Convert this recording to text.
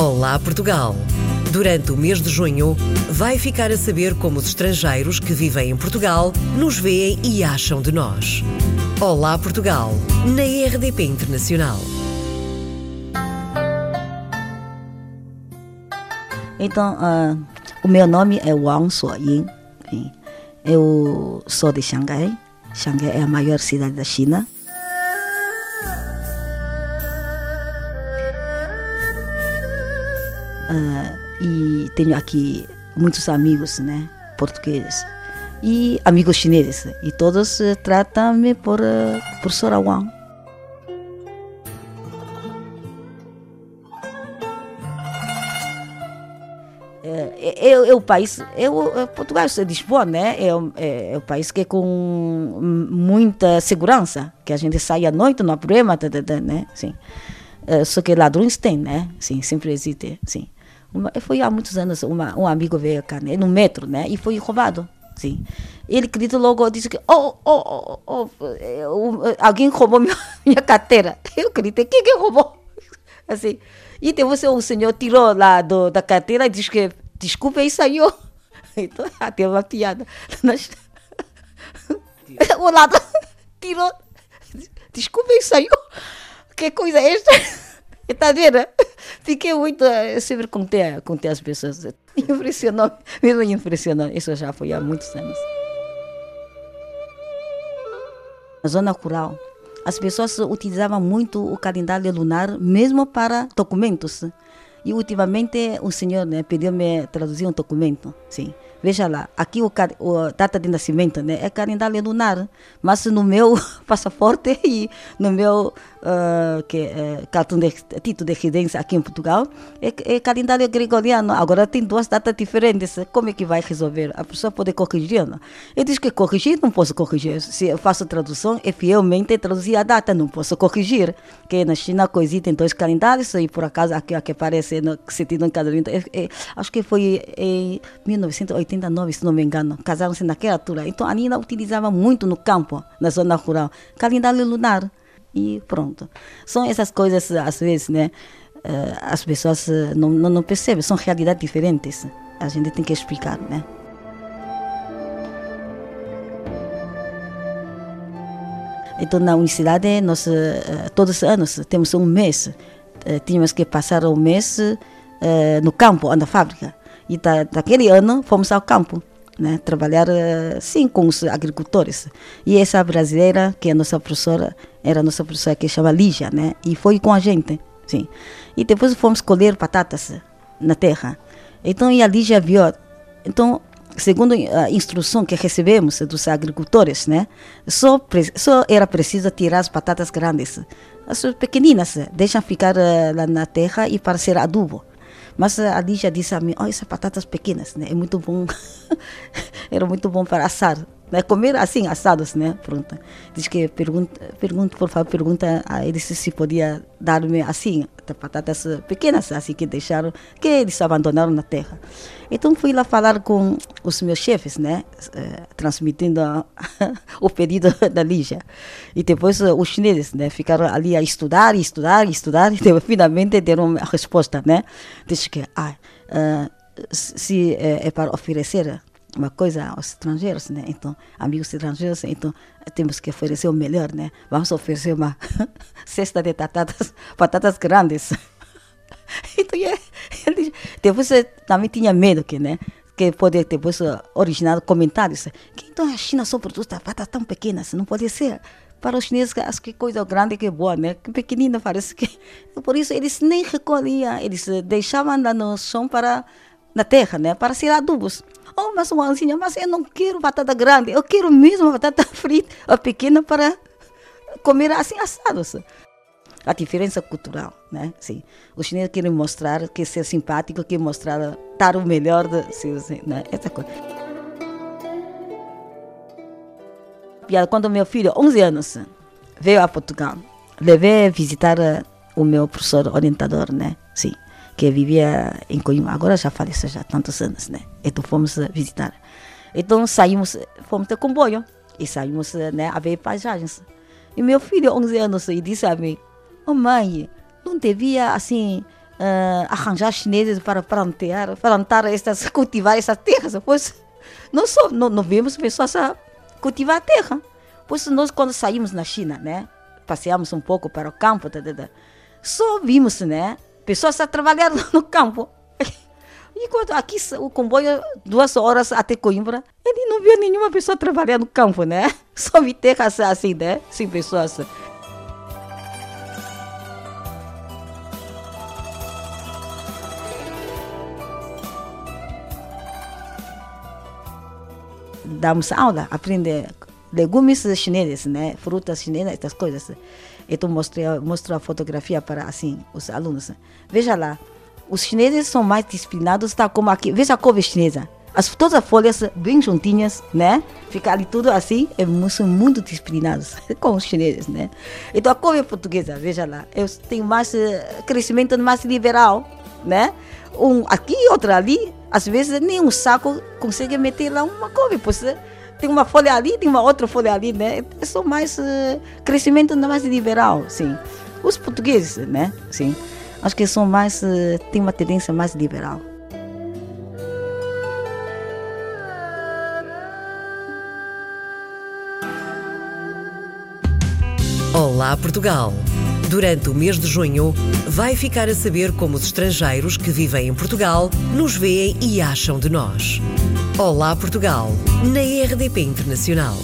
Olá Portugal! Durante o mês de junho, vai ficar a saber como os estrangeiros que vivem em Portugal nos veem e acham de nós. Olá Portugal, na RDP Internacional. Então, uh, o meu nome é Wang Suoyin. Eu sou de Xangai. Xangai é a maior cidade da China. Uh, e tenho aqui muitos amigos, né, portugueses e amigos chineses e todos uh, tratam-me por uh, professora Wang. É, é, é, o país, é o, é Portugal, é Lisboa, né? É, é, é, o país que é com muita segurança, que a gente sai à noite, não há problema, tá, tá, tá, né? Sim. Só que ladrões tem, né? Sim, sempre existe, sim. Uma, foi há muitos anos, uma, um amigo veio cá, né, no metro, né, e foi roubado. Sim. Ele grita logo, disse que, oh, oh, oh, oh, alguém roubou minha, minha carteira. Eu gritei, quem que roubou? Assim. E depois o senhor tirou lá do, da carteira e disse que, desculpa, e saiu. Então, até uma piada. o lado tirou, desculpa, e saiu. Que coisa é esta? Está vendo? Fiquei muito. Eu sempre contei, contei as pessoas. Impressionou, mesmo impressionou. Isso já foi há muitos anos. Na zona rural, as pessoas utilizavam muito o calendário lunar, mesmo para documentos. E ultimamente o senhor né, pediu-me traduzir um documento, sim. Veja lá, aqui o, o, data de nascimento né, é calendário lunar, mas no meu passaporte e no meu uh, que, uh, cartão de título de residência aqui em Portugal é, é, calendário gregoriano. Agora tem duas datas diferentes. Como é que vai resolver? A pessoa pode corrigir? Não? Eu disse que corrigir não posso corrigir. Se eu faço tradução, é fielmente traduzir a data, não posso corrigir. Que na China coexistem dois calendários e por acaso aqui, aqui aparece no sentido em cada é, é, acho que foi em 1980 89, se não me engano. Casaram-se naquela altura. Então a Nina utilizava muito no campo, na zona rural. Calendário lunar. E pronto. São essas coisas, às vezes, né? Uh, as pessoas uh, não, não, não percebem. São realidades diferentes. A gente tem que explicar, né? Então, na universidade, nós, uh, todos os anos, temos um mês. tínhamos que passar um mês no campo, na fábrica. E da, daquele ano fomos ao campo, né, trabalhar eh, sim com os agricultores. E essa brasileira, que é a nossa professora, era a nossa professora que chama Lígia, né, e foi com a gente, sim. E depois fomos colher batatas na terra. Então, e a Lígia viu, então, segundo a instrução que recebemos dos agricultores, né, só, só era preciso tirar as batatas grandes. As pequeninas deixam ficar uh, lá na terra e para ser adubo. Mas a Lígia disse a mim, oh, essas batatas pequenas, né? É muito bom. Era muito bom para assar. Né? Comer assim, assados, né? Pronto. Diz que pergunta, pergunta, por favor, pergunta a eles se podia dar-me assim, batatas pequenas, assim que deixaram, que eles abandonaram na terra. Então fui lá falar com os meus chefes, né? Eh, transmitindo o pedido da Lígia. E depois uh, os chineses, né? Ficaram ali a estudar, estudar, estudar, e depois, finalmente deram a resposta, né? Diz que, ah, uh, se é, é para oferecer uma coisa aos estrangeiros, né? Então, amigos estrangeiros, então temos que oferecer o melhor, né? Vamos oferecer uma cesta de batatas, batatas grandes. então, ele, depois também tinha medo que, né? Que pode depois originar comentários. Que então a China só produz batatas tão pequenas, não pode ser. Para os chineses, acho que coisa grande que é boa, né? Que pequenina parece que. Por isso eles nem recolhiam, eles deixavam no chão para na terra, né? Para ser adubos. Oh, mas uma anzinha, mas eu não quero batata grande, eu quero mesmo batata frita, ou pequena para comer assim assados. A diferença cultural, né? Sim. Os chineses querem mostrar que ser simpático, querem mostrar dar o melhor de né? Essa coisa. Quando meu filho, 11 anos, veio a Portugal, levei visitar o meu professor orientador, né? Sim que vivia em Coimbra, agora já faleceu já há tantos anos, né? Então fomos visitar. Então saímos, fomos de comboio e saímos né, a ver paisagens. E meu filho, 11 anos, e disse a mim, oh mãe, não devia assim uh, arranjar chineses para plantar, plantar estas, cultivar essas terras. Pois nós só, não, não vemos pessoas a cultivar a terra. Pois nós, quando saímos na China, né, passeamos um pouco para o campo, tá, tá, tá, só vimos, né, pessoas a trabalhar no campo. E quando aqui o comboio, duas horas até Coimbra, ele não viu nenhuma pessoa trabalhar no campo, né? Só vi terras assim, né? Sem pessoas. Damos aula, aprender legumes chineses, né? Frutas chinesas, essas coisas. Então mostrei, mostro a fotografia para assim os alunos. Veja lá, os chineses são mais disciplinados, tá como aqui. Veja a couve chinesa. As, todas as folhas bem juntinhas, né? Ficar ali tudo assim, é, são muito disciplinados com os chineses, né? Então a couve portuguesa, veja lá, eu tenho mais uh, crescimento mais liberal, né? Um aqui, outro ali, às vezes nem um saco consegue meter lá uma couve, pois tem uma folha ali, tem uma outra folha ali, né? É só mais uh, crescimento mais liberal, sim. Os portugueses, né? Sim. Acho que são mais, uh, tem uma tendência mais liberal. Olá, Portugal! Durante o mês de junho, vai ficar a saber como os estrangeiros que vivem em Portugal nos veem e acham de nós. Olá, Portugal, na RDP Internacional.